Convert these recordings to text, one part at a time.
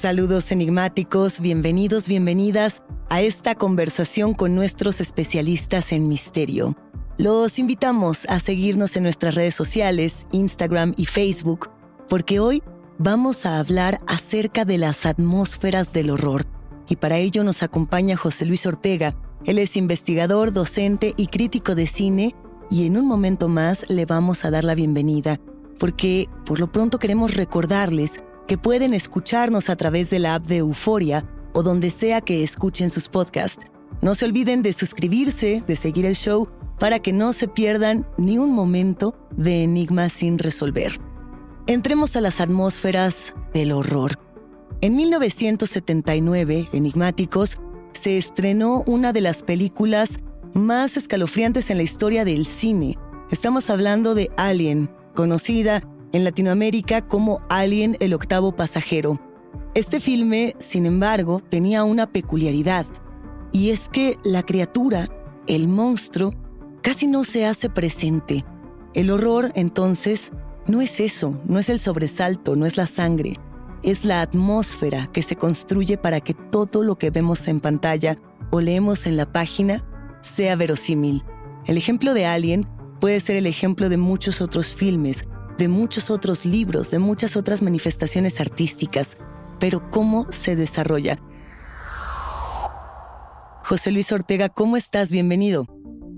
Saludos enigmáticos, bienvenidos, bienvenidas a esta conversación con nuestros especialistas en misterio. Los invitamos a seguirnos en nuestras redes sociales, Instagram y Facebook, porque hoy vamos a hablar acerca de las atmósferas del horror. Y para ello nos acompaña José Luis Ortega. Él es investigador, docente y crítico de cine y en un momento más le vamos a dar la bienvenida, porque por lo pronto queremos recordarles que pueden escucharnos a través de la app de Euforia o donde sea que escuchen sus podcasts. No se olviden de suscribirse, de seguir el show, para que no se pierdan ni un momento de enigmas sin resolver. Entremos a las atmósferas del horror. En 1979, Enigmáticos, se estrenó una de las películas más escalofriantes en la historia del cine. Estamos hablando de Alien, conocida en Latinoamérica como Alien el octavo pasajero. Este filme, sin embargo, tenía una peculiaridad, y es que la criatura, el monstruo, casi no se hace presente. El horror, entonces, no es eso, no es el sobresalto, no es la sangre, es la atmósfera que se construye para que todo lo que vemos en pantalla o leemos en la página sea verosímil. El ejemplo de Alien puede ser el ejemplo de muchos otros filmes de muchos otros libros, de muchas otras manifestaciones artísticas, pero ¿cómo se desarrolla? José Luis Ortega, ¿cómo estás? Bienvenido.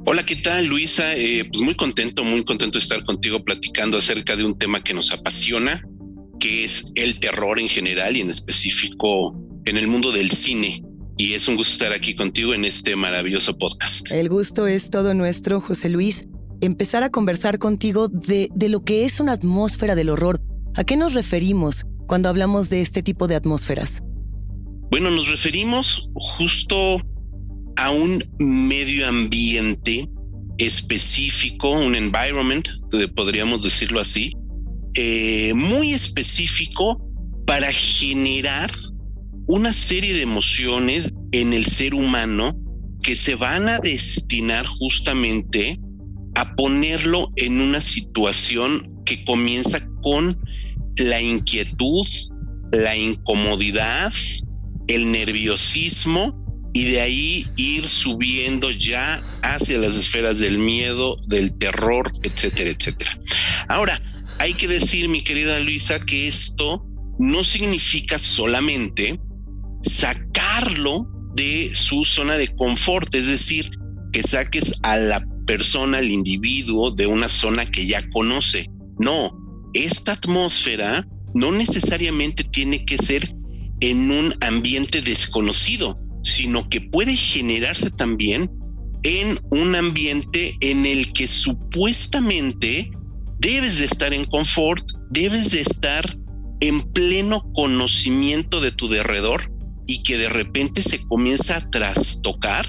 Hola, ¿qué tal, Luisa? Eh, pues muy contento, muy contento de estar contigo platicando acerca de un tema que nos apasiona, que es el terror en general y en específico en el mundo del cine. Y es un gusto estar aquí contigo en este maravilloso podcast. El gusto es todo nuestro, José Luis empezar a conversar contigo de, de lo que es una atmósfera del horror. ¿A qué nos referimos cuando hablamos de este tipo de atmósferas? Bueno, nos referimos justo a un medio ambiente específico, un environment, podríamos decirlo así, eh, muy específico para generar una serie de emociones en el ser humano que se van a destinar justamente a ponerlo en una situación que comienza con la inquietud, la incomodidad, el nerviosismo y de ahí ir subiendo ya hacia las esferas del miedo, del terror, etcétera, etcétera. Ahora, hay que decir, mi querida Luisa, que esto no significa solamente sacarlo de su zona de confort, es decir, que saques a la persona, al individuo de una zona que ya conoce. No, esta atmósfera no necesariamente tiene que ser en un ambiente desconocido, sino que puede generarse también en un ambiente en el que supuestamente debes de estar en confort, debes de estar en pleno conocimiento de tu derredor y que de repente se comienza a trastocar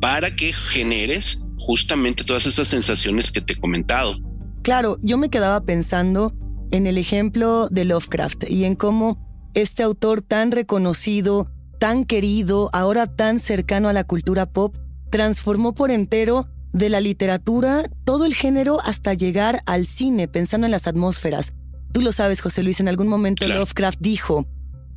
para que generes justamente todas esas sensaciones que te he comentado. Claro, yo me quedaba pensando en el ejemplo de Lovecraft y en cómo este autor tan reconocido, tan querido, ahora tan cercano a la cultura pop, transformó por entero de la literatura todo el género hasta llegar al cine, pensando en las atmósferas. Tú lo sabes, José Luis, en algún momento Lovecraft dijo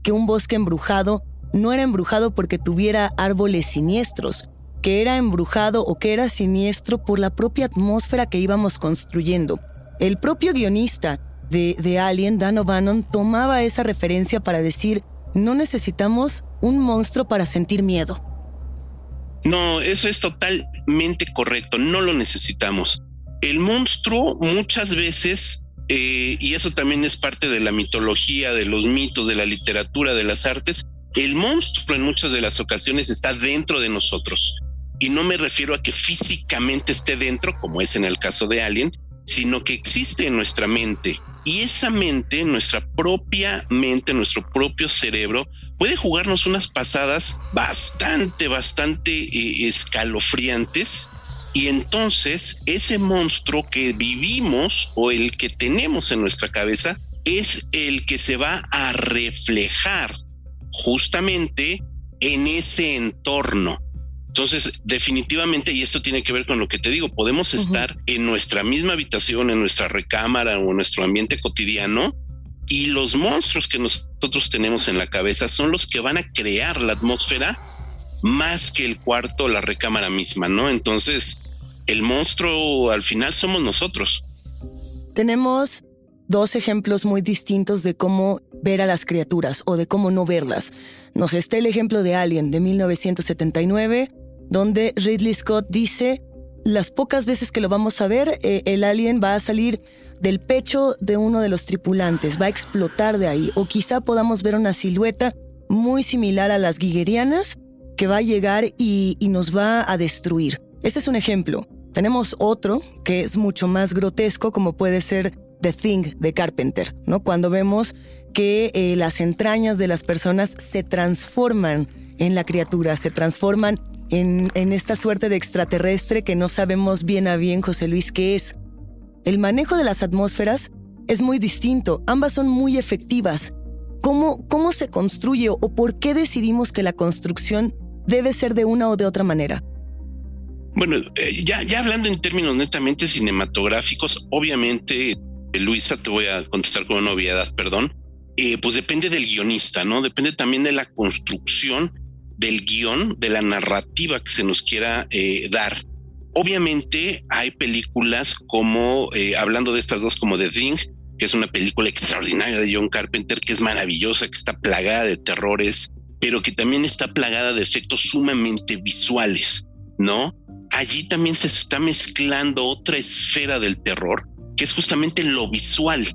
que un bosque embrujado no era embrujado porque tuviera árboles siniestros, que era embrujado o que era siniestro por la propia atmósfera que íbamos construyendo. El propio guionista de, Alien, Dan O'Bannon, tomaba esa referencia para decir, no necesitamos un monstruo para sentir miedo. No, eso es totalmente correcto, no lo necesitamos. El monstruo muchas veces, eh, y eso también es parte de la mitología, de los mitos, de la literatura, de las artes, el monstruo en muchas de las ocasiones está dentro de nosotros. Y no me refiero a que físicamente esté dentro, como es en el caso de Alien, sino que existe en nuestra mente. Y esa mente, nuestra propia mente, nuestro propio cerebro, puede jugarnos unas pasadas bastante, bastante eh, escalofriantes. Y entonces ese monstruo que vivimos o el que tenemos en nuestra cabeza es el que se va a reflejar justamente en ese entorno. Entonces, definitivamente, y esto tiene que ver con lo que te digo, podemos estar en nuestra misma habitación, en nuestra recámara o en nuestro ambiente cotidiano, y los monstruos que nosotros tenemos en la cabeza son los que van a crear la atmósfera más que el cuarto o la recámara misma, ¿no? Entonces, el monstruo al final somos nosotros. Tenemos dos ejemplos muy distintos de cómo ver a las criaturas o de cómo no verlas. Nos está el ejemplo de Alien de 1979, donde Ridley Scott dice, las pocas veces que lo vamos a ver, eh, el alien va a salir del pecho de uno de los tripulantes, va a explotar de ahí, o quizá podamos ver una silueta muy similar a las guiguerianas que va a llegar y, y nos va a destruir. Ese es un ejemplo. Tenemos otro que es mucho más grotesco, como puede ser The Thing de Carpenter, ¿no? Cuando vemos que eh, las entrañas de las personas se transforman en la criatura, se transforman en, esta suerte de extraterrestre que no sabemos bien a bien, José Luis, qué es. El manejo de las atmósferas es muy distinto, ambas son muy efectivas. ¿Cómo, cómo se construye o por qué decidimos que la construcción debe ser de una o de otra manera? Bueno, eh, ya, ya hablando en términos netamente cinematográficos, obviamente Luisa, te voy a contestar con una obviedad, perdón. Eh, pues depende del guionista, ¿no? Depende también de la construcción del guion, de la narrativa que se nos quiera eh, dar. Obviamente hay películas como, eh, hablando de estas dos, como The Thing, que es una película extraordinaria de John Carpenter, que es maravillosa, que está plagada de terrores, pero que también está plagada de efectos sumamente visuales, ¿no? Allí también se está mezclando otra esfera del terror, que es justamente lo visual.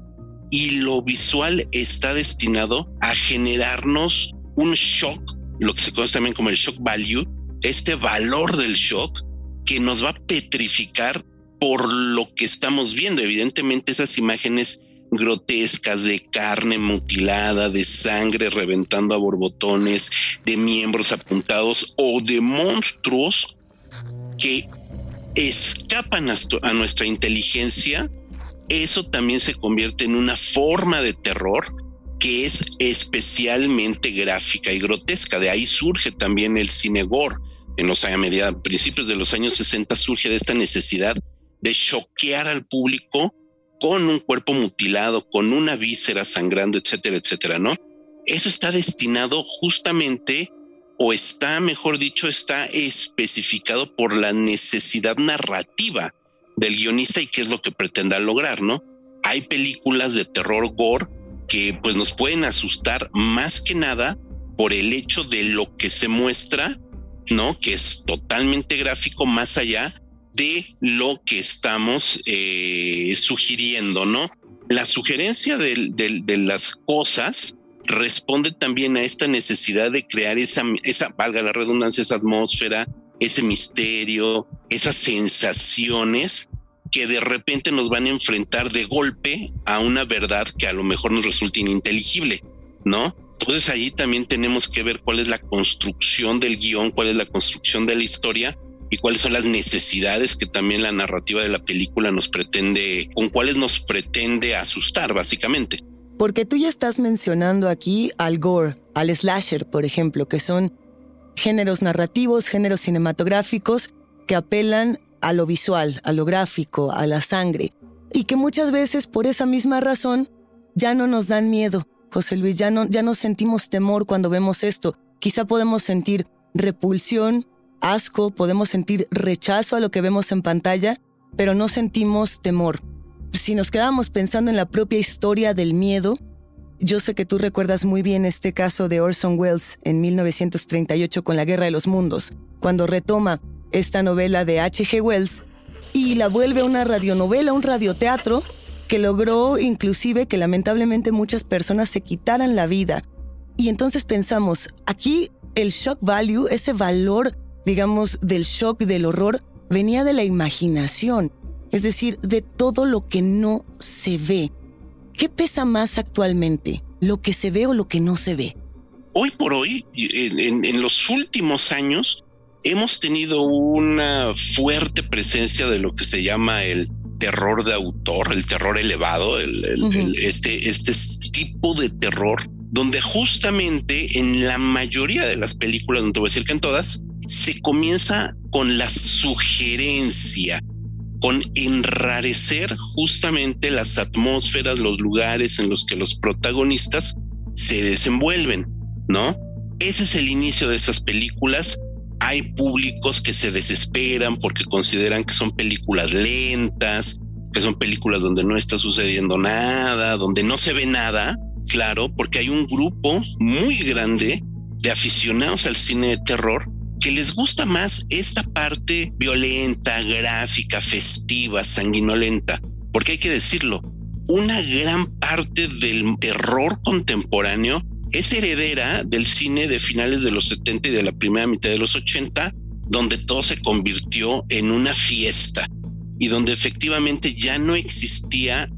Y lo visual está destinado a generarnos un shock, lo que se conoce también como el shock value, este valor del shock que nos va a petrificar por lo que estamos viendo. Evidentemente esas imágenes grotescas de carne mutilada, de sangre reventando a borbotones, de miembros apuntados o de monstruos que escapan a nuestra inteligencia eso también se convierte en una forma de terror que es especialmente gráfica y grotesca. De ahí surge también el cine gore. En los años media, principios de los años 60 surge de esta necesidad de choquear al público con un cuerpo mutilado, con una víscera sangrando, etcétera, etcétera, ¿no? Eso está destinado justamente, o está, mejor dicho, está especificado por la necesidad narrativa del guionista y qué es lo que pretenda lograr, ¿no? Hay películas de terror gore que pues nos pueden asustar más que nada por el hecho de lo que se muestra, ¿no? Que es totalmente gráfico más allá de lo que estamos eh, sugiriendo, ¿no? La sugerencia de, las cosas responde también a esta necesidad de crear esa, esa, valga la redundancia, esa atmósfera, ese misterio, esas sensaciones que de repente nos van a enfrentar de golpe a una verdad que a lo mejor nos resulta ininteligible, ¿no? Entonces allí también tenemos que ver cuál es la construcción del guion, cuál es la construcción de la historia y cuáles son las necesidades que también la narrativa de la película nos pretende, con cuáles nos pretende asustar, básicamente. Porque tú ya estás mencionando aquí al gore, al slasher, por ejemplo, que son géneros narrativos, géneros cinematográficos que apelan a lo visual, a lo gráfico, a la sangre, y que muchas veces por esa misma razón ya no nos dan miedo. José Luis, ya no, ya no sentimos temor cuando vemos esto. Quizá podemos sentir repulsión, asco, podemos sentir rechazo a lo que vemos en pantalla, pero no sentimos temor. Si nos quedamos pensando en la propia historia del miedo, yo sé que tú recuerdas muy bien este caso de Orson Welles en 1938 con la Guerra de los Mundos, cuando retoma esta novela de H.G. Wells y la vuelve una radionovela, un radioteatro que logró inclusive que lamentablemente muchas personas se quitaran la vida. Y entonces pensamos, aquí el shock value, ese valor, digamos, del shock, del horror, venía de la imaginación, es decir, de todo lo que no se ve. ¿Qué pesa más actualmente? ¿Lo que se ve o lo que no se ve? Hoy por hoy, en, en los últimos años, hemos tenido una fuerte presencia de lo que se llama el terror de autor, el terror elevado, este, este tipo de terror, donde justamente en la mayoría de las películas, no te voy a decir que en todas, se comienza con la sugerencia, con enrarecer justamente las atmósferas, los lugares en los que los protagonistas se desenvuelven, ¿no? Ese es el inicio de esas películas hay públicos que se desesperan porque consideran que son películas lentas, que son películas donde no está sucediendo nada, donde no se ve nada, claro, porque hay un grupo muy grande de aficionados al cine de terror que les gusta más esta parte violenta, gráfica, festiva, sanguinolenta, porque hay que decirlo, una gran parte del terror contemporáneo es heredera del cine de finales de los 70 y de la primera mitad de los 80, donde todo se convirtió en una fiesta y donde efectivamente ya no existía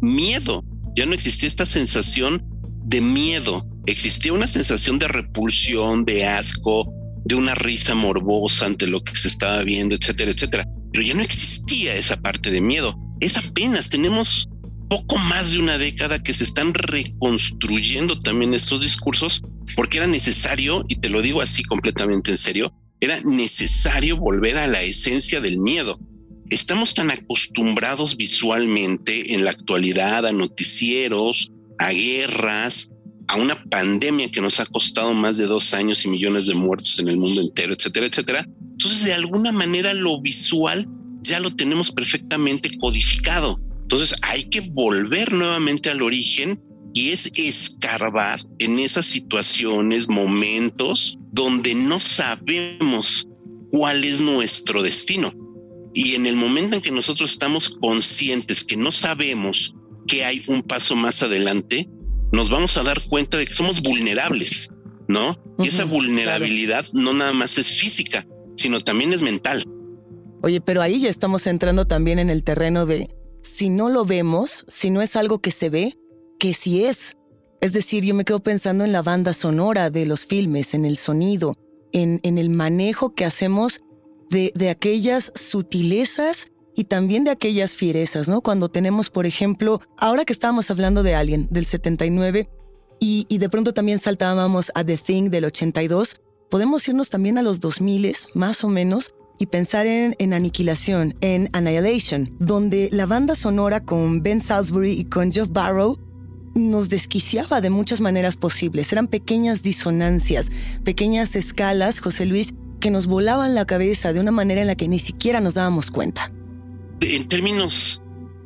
miedo, ya no existía esta sensación de miedo, existía una sensación de repulsión, de asco, de una risa morbosa ante lo que se estaba viendo, etcétera, etcétera. Pero ya no existía esa parte de miedo. Es apenas, tenemos poco más de una década que se están reconstruyendo también estos discursos porque era necesario, y te lo digo así completamente en serio, era necesario volver a la esencia del miedo. Estamos tan acostumbrados visualmente en la actualidad a noticieros, a guerras, a una pandemia que nos ha costado más de dos años y millones de muertos en el mundo entero, etcétera, etcétera. Entonces, de alguna manera, lo visual ya lo tenemos perfectamente codificado. Entonces hay que volver nuevamente al origen y es escarbar en esas situaciones, momentos donde no sabemos cuál es nuestro destino. Y en el momento en que nosotros estamos conscientes que no sabemos que hay un paso más adelante, nos vamos a dar cuenta de que somos vulnerables, ¿no? y esa vulnerabilidad no nada más es física, sino también es mental. Oye, pero ahí ya estamos entrando también en el terreno de si no lo vemos, si no es algo que se ve, que sí es. Es decir, yo me quedo pensando en la banda sonora de los filmes, en el sonido, en, en el manejo que hacemos de, de aquellas sutilezas y también de aquellas fierezas, ¿no? Cuando tenemos, por ejemplo, ahora que estábamos hablando de Alien, del 79, y, y de pronto también saltábamos a The Thing del 82, podemos irnos también a los 2000 más o menos y pensar en, en, Aniquilación, en Annihilation, donde la banda sonora con Ben Salisbury y con Jeff Barrow nos desquiciaba de muchas maneras posibles. Eran pequeñas disonancias, pequeñas escalas, José Luis, que nos volaban la cabeza de una manera en la que ni siquiera nos dábamos cuenta. En términos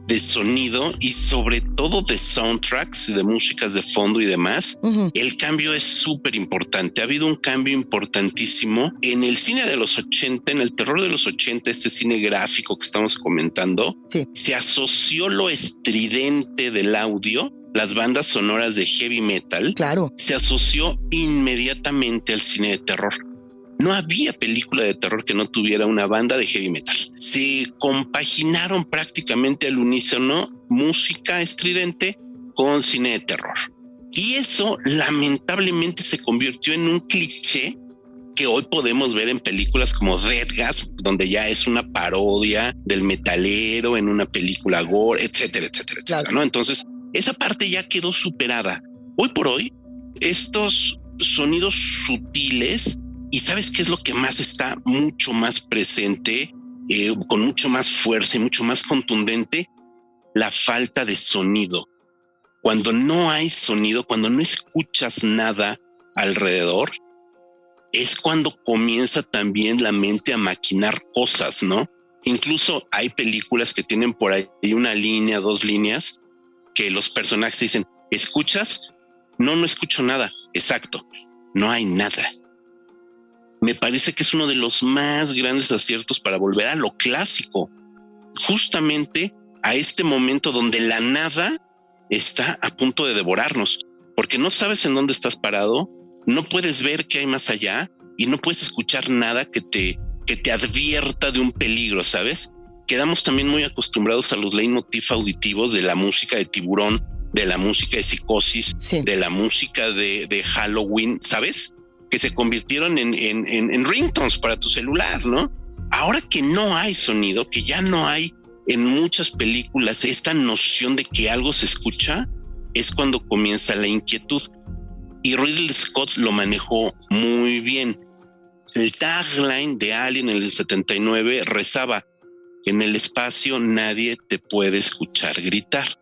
de sonido y sobre todo de soundtracks, de músicas de fondo y demás, el cambio es súper importante. Ha habido un cambio importantísimo en el cine de los 80, en el terror de los 80, este cine gráfico que estamos comentando, se asoció lo estridente del audio las bandas sonoras de heavy metal, claro. se asoció inmediatamente al cine de terror. No había película de terror que no tuviera una banda de heavy metal. Se compaginaron prácticamente al unísono música estridente con cine de terror. Y eso lamentablemente se convirtió en un cliché que hoy podemos ver en películas como Red Gas, donde ya es una parodia del metalero en una película gore, etcétera, etcétera, etcétera. ¿no? Entonces, esa parte ya quedó superada. Hoy por hoy, estos sonidos sutiles y sabes qué es lo que más está mucho más presente, eh, con mucho más fuerza y mucho más contundente, la falta de sonido. Cuando no hay sonido, cuando no escuchas nada alrededor, es cuando comienza también la mente a maquinar cosas, ¿no? Incluso hay películas que tienen por ahí una línea, dos líneas, que los personajes dicen, ¿escuchas? No, no escucho nada. Exacto, no hay nada me parece que es uno de los más grandes aciertos para volver a lo clásico, justamente a este momento donde la nada está a punto de devorarnos, porque no sabes en dónde estás parado, no puedes ver qué hay más allá y no puedes escuchar nada que te, que te advierta de un peligro, ¿sabes? Quedamos también muy acostumbrados a los leitmotiv auditivos de la música de tiburón, de la música de psicosis, de la música de, de Halloween, ¿sabes? Que se convirtieron en, en, en, ringtones para tu celular, ¿no? Ahora que no hay sonido, que ya no hay en muchas películas esta noción de que algo se escucha, es cuando comienza la inquietud. Y Ridley Scott lo manejó muy bien. El tagline de Alien en el 79 rezaba, en el espacio nadie te puede escuchar gritar.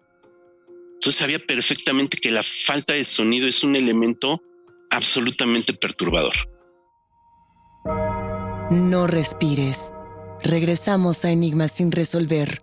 Entonces sabía perfectamente que la falta de sonido es un elemento absolutamente perturbador. No respires. Regresamos a Enigmas sin resolver.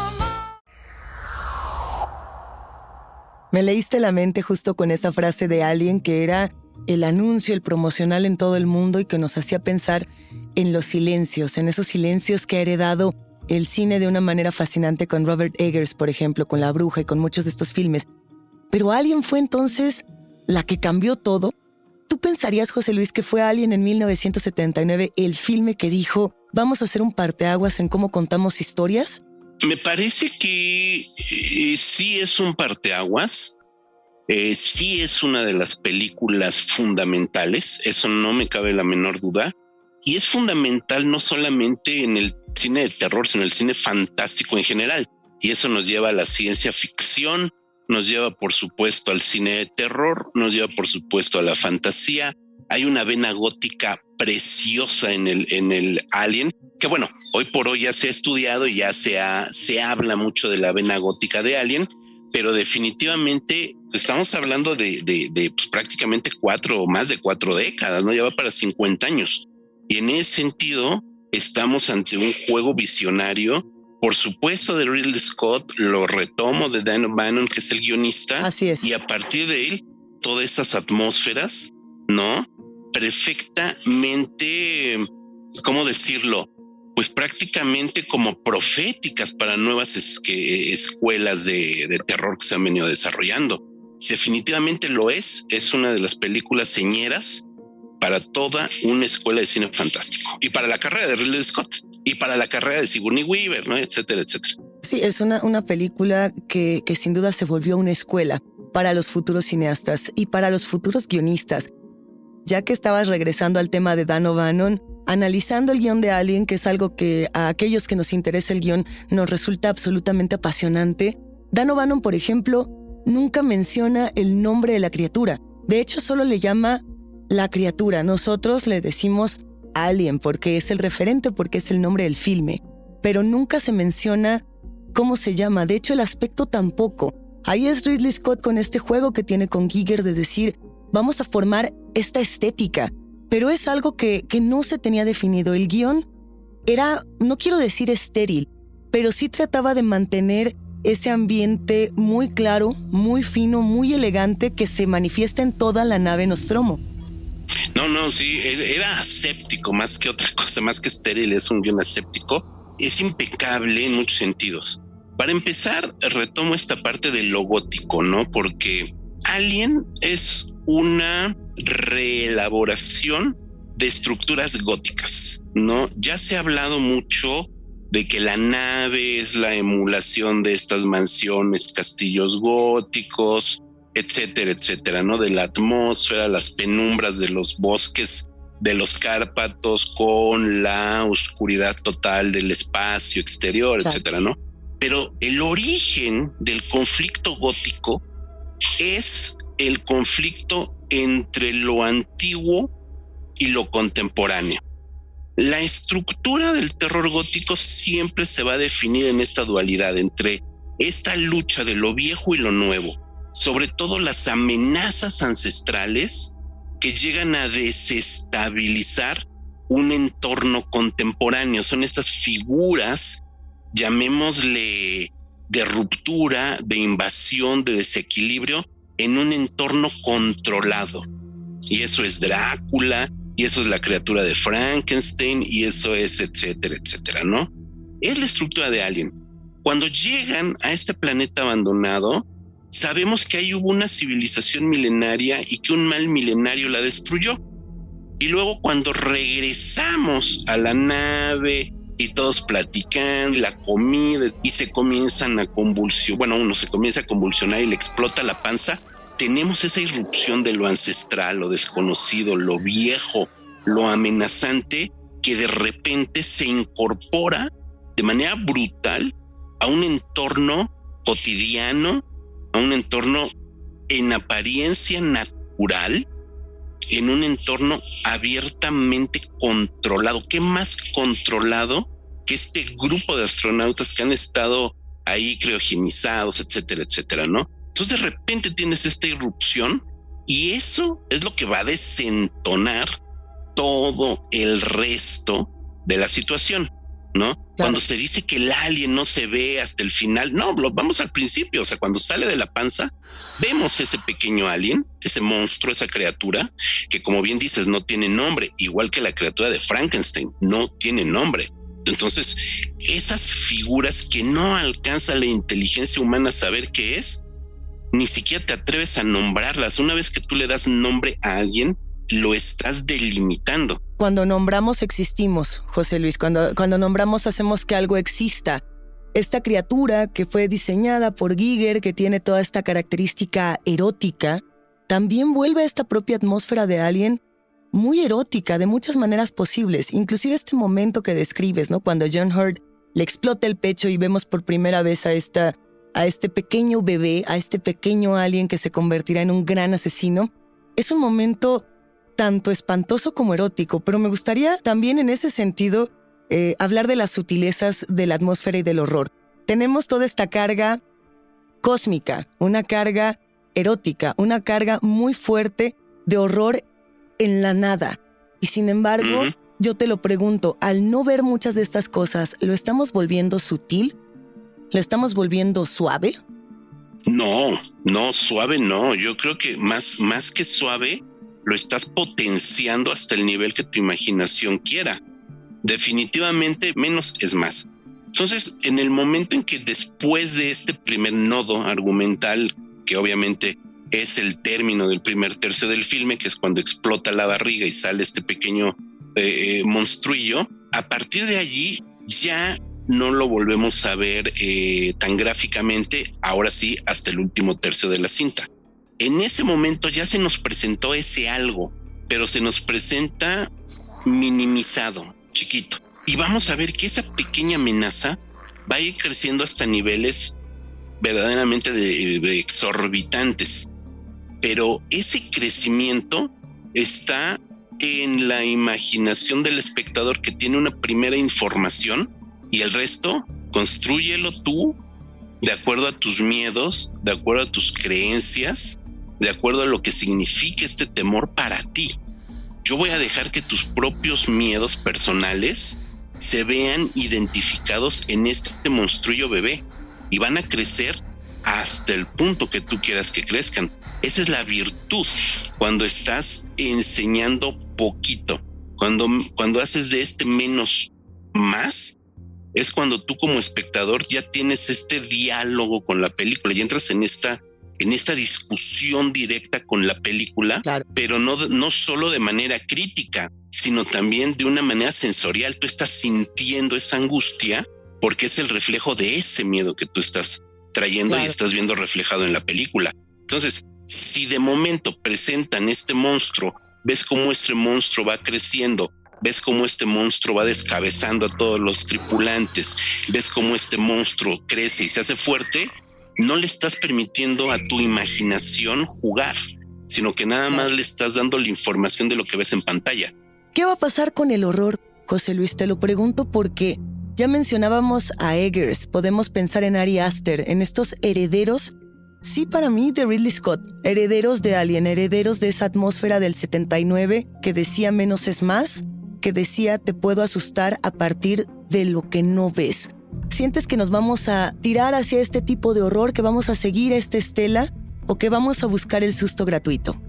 Me leíste la mente justo con esa frase de alguien que era el anuncio, el promocional en todo el mundo y que nos hacía pensar en los silencios, en esos silencios que ha heredado el cine de una manera fascinante con Robert Eggers, por ejemplo, con La Bruja y con muchos de estos filmes. Pero Alien fue entonces la que cambió todo. ¿Tú pensarías, José Luis, que fue Alien en 1979 el filme que dijo, vamos a hacer un parteaguas en cómo contamos historias? Me parece que eh, sí es un parteaguas. Eh, sí es una de las películas fundamentales, eso no me cabe la menor duda. Y es fundamental no solamente en el cine de terror, sino en el cine fantástico en general. Y eso nos lleva a la ciencia ficción, nos lleva por supuesto al cine de terror, nos lleva por supuesto a la fantasía. Hay una vena gótica preciosa en el, en el Alien, que bueno, hoy por hoy ya se ha estudiado y ya se, se habla mucho de la vena gótica de Alien, pero definitivamente estamos hablando de, de, pues, prácticamente cuatro o más de cuatro décadas, ¿no? Ya va para 50 años. Y en ese sentido, estamos ante un juego visionario por supuesto de Ridley Scott, lo retomo de Dan O'Bannon, que es el guionista. Así es. Y a partir de él, todas estas atmósferas, ¿no? Perfectamente, ¿cómo decirlo? Pues prácticamente como proféticas para nuevas escuelas de, de terror que se han venido desarrollando. Definitivamente lo es, es una de las películas señeras para toda una escuela de cine fantástico y para la carrera de Ridley Scott y para la carrera de Sigourney Weaver, ¿no? etcétera, etcétera. Sí, es una, una película que, que sin duda se volvió una escuela para los futuros cineastas y para los futuros guionistas. Ya que estabas regresando al tema de Dan O'Bannon, analizando el guion de Alien, que es algo que a aquellos que nos interesa el guion nos resulta absolutamente apasionante, Dan O'Bannon, por ejemplo, nunca menciona el nombre de la criatura. De hecho, solo le llama la criatura. Nosotros le decimos Alien porque es el referente, porque es el nombre del filme, pero nunca se menciona cómo se llama, de hecho el aspecto tampoco. Ahí es Ridley Scott con este juego que tiene con Giger de decir, vamos a formar esta estética, pero es algo que, que no se tenía definido. El guion era, no quiero decir estéril, pero sí trataba de mantener ese ambiente muy claro, muy fino, muy elegante que se manifiesta en toda la nave Nostromo. No, no, sí, era aséptico más que otra cosa, más que estéril, es un guion aséptico. Es impecable en muchos sentidos. Para empezar, retomo esta parte del lo gótico, ¿no? Porque Alien es una reelaboración de estructuras góticas, ¿no? Ya se ha hablado mucho de que la nave es la emulación de estas mansiones, castillos góticos, etcétera, etcétera, ¿no? De la atmósfera, las penumbras de los bosques de los Cárpatos con la oscuridad total del espacio exterior, etcétera, ¿no? Pero el origen del conflicto gótico es el conflicto entre lo antiguo y lo contemporáneo. La estructura del terror gótico siempre se va a definir en esta dualidad entre esta lucha de lo viejo y lo nuevo, sobre todo las amenazas ancestrales que llegan a desestabilizar un entorno contemporáneo. Son estas figuras, llamémosle de ruptura, de invasión, de desequilibrio en un entorno controlado. Y eso es Drácula, y eso es la criatura de Frankenstein, y eso es etcétera, etcétera, ¿no? Es la estructura de Alien. Cuando llegan a este planeta abandonado, sabemos que ahí hubo una civilización milenaria y que un mal milenario la destruyó. Y luego cuando regresamos a la nave y todos platican, la comida y se comienzan a convulsionar, bueno, uno se comienza a convulsionar y le explota la panza, tenemos esa irrupción de lo ancestral, lo desconocido, lo viejo, lo amenazante, que de repente se incorpora de manera brutal a un entorno cotidiano a un entorno en apariencia natural, en un entorno abiertamente controlado. ¿Qué más controlado que este grupo de astronautas que han estado ahí criogenizados, etcétera, etcétera, ¿no? Entonces de repente tienes esta irrupción y eso es lo que va a desentonar todo el resto de la situación. ¿no? Cuando se dice que el alien no se ve hasta el final, no, lo vamos al principio, o sea, cuando sale de la panza, vemos ese pequeño alien, ese monstruo, esa criatura, que como bien dices, no tiene nombre, igual que la criatura de Frankenstein, no tiene nombre. Entonces, esas figuras que no alcanza la inteligencia humana a saber qué es, ni siquiera te atreves a nombrarlas. Una vez que tú le das nombre a alguien, lo estás delimitando. Cuando nombramos existimos, José Luis, cuando, cuando nombramos hacemos que algo exista. Esta criatura que fue diseñada por Giger, que tiene toda esta característica erótica, también vuelve a esta propia atmósfera de Alien muy erótica de muchas maneras posibles, inclusive este momento que describes, ¿no? Cuando John Hurt le explota el pecho y vemos por primera vez a esta a este pequeño bebé, a este pequeño alien que se convertirá en un gran asesino, es un momento tanto espantoso como erótico, pero me gustaría también en ese sentido eh, hablar de las sutilezas de la atmósfera y del horror. Tenemos toda esta carga cósmica, una carga erótica, una carga muy fuerte de horror en la nada. Y sin embargo, yo te lo pregunto, al no ver muchas de estas cosas, ¿lo estamos volviendo sutil? ¿Lo estamos volviendo suave? No, no, suave no. Yo creo que más, más que suave, lo estás potenciando hasta el nivel que tu imaginación quiera. Definitivamente menos es más. Entonces, en el momento en que después de este primer nodo argumental, que obviamente es el término del primer tercio del filme, que es cuando explota la barriga y sale este pequeño eh, eh, monstruillo, a partir de allí ya no lo volvemos a ver eh, tan gráficamente, ahora sí, hasta el último tercio de la cinta. En ese momento ya se nos presentó ese algo, pero se nos presenta minimizado, chiquito. Y vamos a ver que esa pequeña amenaza va a ir creciendo hasta niveles verdaderamente de exorbitantes. Pero ese crecimiento está en la imaginación del espectador que tiene una primera información y el resto, construyelo tú de acuerdo a tus miedos, de acuerdo a tus creencias, de acuerdo a lo que significa este temor para ti. Yo voy a dejar que tus propios miedos personales se vean identificados en este monstruo bebé y van a crecer hasta el punto que tú quieras que crezcan. Esa es la virtud cuando estás enseñando poquito, cuando, cuando haces de este menos más, es cuando tú como espectador ya tienes este diálogo con la película y entras en esta en esta discusión directa con la película, pero no, no solo de manera crítica, sino también de una manera sensorial. Tú estás sintiendo esa angustia porque es el reflejo de ese miedo que tú estás trayendo y estás viendo reflejado en la película. Entonces, si de momento presentan este monstruo, ves cómo este monstruo va creciendo, ves cómo este monstruo va descabezando a todos los tripulantes, ves cómo este monstruo crece y se hace fuerte, no le estás permitiendo a tu imaginación jugar, sino que nada más le estás dando la información de lo que ves en pantalla. ¿Qué va a pasar con el horror? José Luis, te lo pregunto porque ya mencionábamos a Eggers, podemos pensar en Ari Aster, en estos herederos, sí para mí, de Ridley Scott, herederos de Alien, herederos de esa atmósfera del 79 que decía menos es más, que decía te puedo asustar a partir de lo que no ves. ¿Sientes que nos vamos a tirar hacia este tipo de horror, que vamos a seguir esta estela o que vamos a buscar el susto gratuito?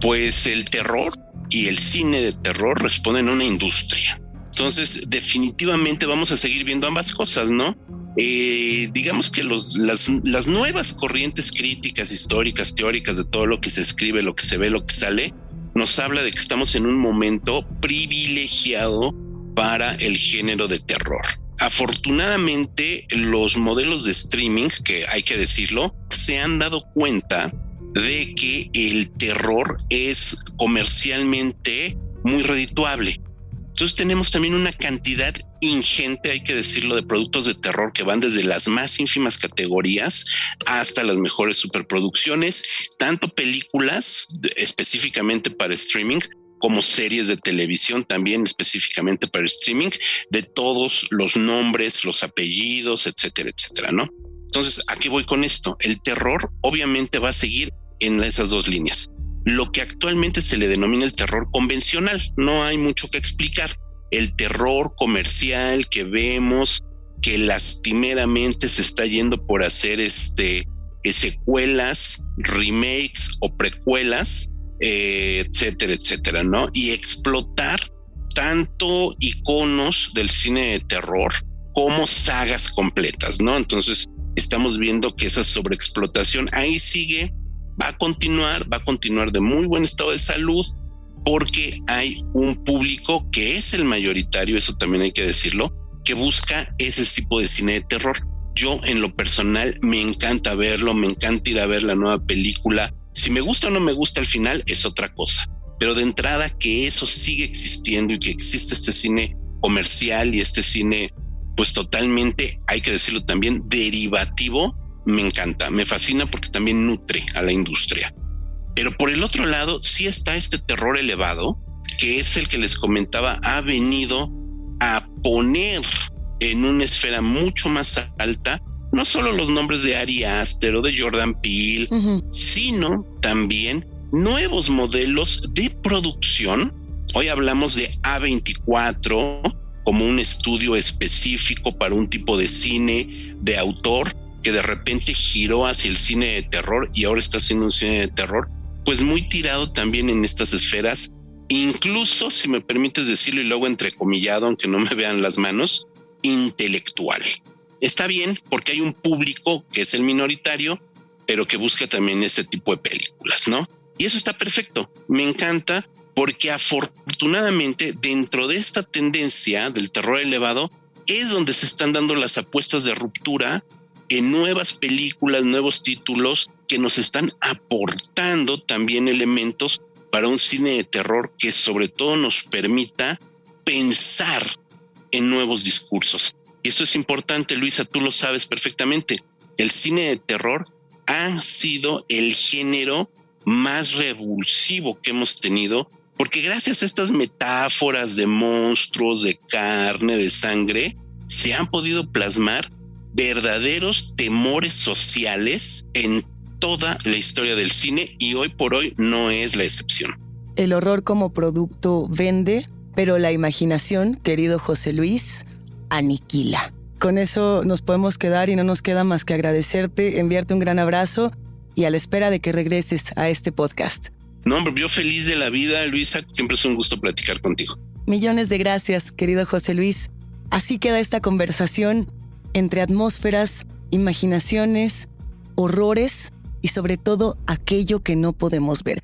Pues el terror y el cine de terror responden a una industria. Entonces, definitivamente vamos a seguir viendo ambas cosas, ¿no? Eh, digamos que las, las nuevas corrientes críticas, históricas, teóricas de todo lo que se escribe, lo que se ve, lo que sale, nos habla de que estamos en un momento privilegiado para el género de terror. Afortunadamente, los modelos de streaming, que hay que decirlo, se han dado cuenta de que el terror es comercialmente muy redituable. Entonces tenemos también una cantidad ingente, hay que decirlo, de productos de terror que van desde las más ínfimas categorías hasta las mejores superproducciones, tanto películas específicamente para streaming como series de televisión también específicamente para streaming de todos los nombres, los apellidos, etcétera, etcétera, ¿no? Entonces, ¿a qué voy con esto? El terror obviamente va a seguir en esas dos líneas lo que actualmente se le denomina el terror convencional. No hay mucho que explicar. El terror comercial que vemos, que lastimeramente se está yendo por hacer este eh, secuelas, remakes o precuelas, eh, etcétera, etcétera, ¿no? Y explotar tanto iconos del cine de terror como sagas completas, ¿no? Entonces, estamos viendo que esa sobreexplotación ahí sigue, va a continuar, va a continuar de muy buen estado de salud, porque hay un público que es el mayoritario, eso también hay que decirlo, que busca ese tipo de cine de terror. Yo en lo personal me encanta verlo, me encanta ir a ver la nueva película. Si me gusta o no me gusta al final es otra cosa. Pero de entrada que eso sigue existiendo y que existe este cine comercial y este cine pues totalmente, hay que decirlo también, derivativo, me encanta, me fascina porque también nutre a la industria. Pero por el otro lado, sí está este terror elevado, que es el que les comentaba, ha venido a poner en una esfera mucho más alta no solo los nombres de Ari Aster o de Jordan Peele, sino también nuevos modelos de producción. Hoy hablamos de A24 como un estudio específico para un tipo de cine de autor que de repente giró hacia el cine de terror y ahora está haciendo un cine de terror pues muy tirado también en estas esferas, incluso si me permites decirlo y luego entrecomillado, aunque no me vean las manos, intelectual. Está bien porque hay un público que es el minoritario, pero que busca también este tipo de películas, ¿no? Y eso está perfecto. Me encanta porque afortunadamente dentro de esta tendencia del terror elevado es donde se están dando las apuestas de ruptura en nuevas películas, nuevos títulos que nos están aportando también elementos para un cine de terror que sobre todo nos permita pensar en nuevos discursos. Y esto es importante, Luisa, tú lo sabes perfectamente. El cine de terror ha sido el género más revulsivo que hemos tenido, porque gracias a estas metáforas de monstruos, de carne, de sangre, se han podido plasmar verdaderos temores sociales en toda la historia del cine y hoy por hoy no es la excepción. El horror como producto vende, pero la imaginación, querido José Luis, aniquila. Con eso nos podemos quedar y no nos queda más que agradecerte, enviarte un gran abrazo y a la espera de que regreses a este podcast. No, hombre, yo feliz de la vida, Luisa. Siempre es un gusto platicar contigo. Millones de gracias, querido José Luis. Así queda esta conversación entre atmósferas, imaginaciones, horrores y sobre todo aquello que no podemos ver.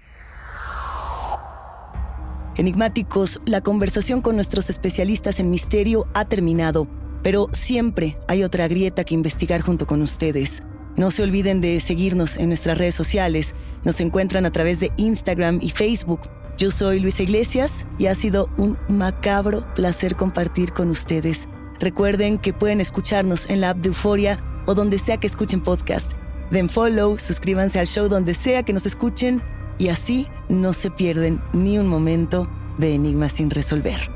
Enigmáticos, la conversación con nuestros especialistas en misterio ha terminado, pero siempre hay otra grieta que investigar junto con ustedes. No se olviden de seguirnos en nuestras redes sociales. Nos encuentran a través de Instagram y Facebook. Yo soy Luisa Iglesias y ha sido un macabro placer compartir con ustedes. Recuerden que pueden escucharnos en la app de Euforia o donde sea que escuchen podcast. Den follow, suscríbanse al show donde sea que nos escuchen y así no se pierden ni un momento de enigmas sin resolver.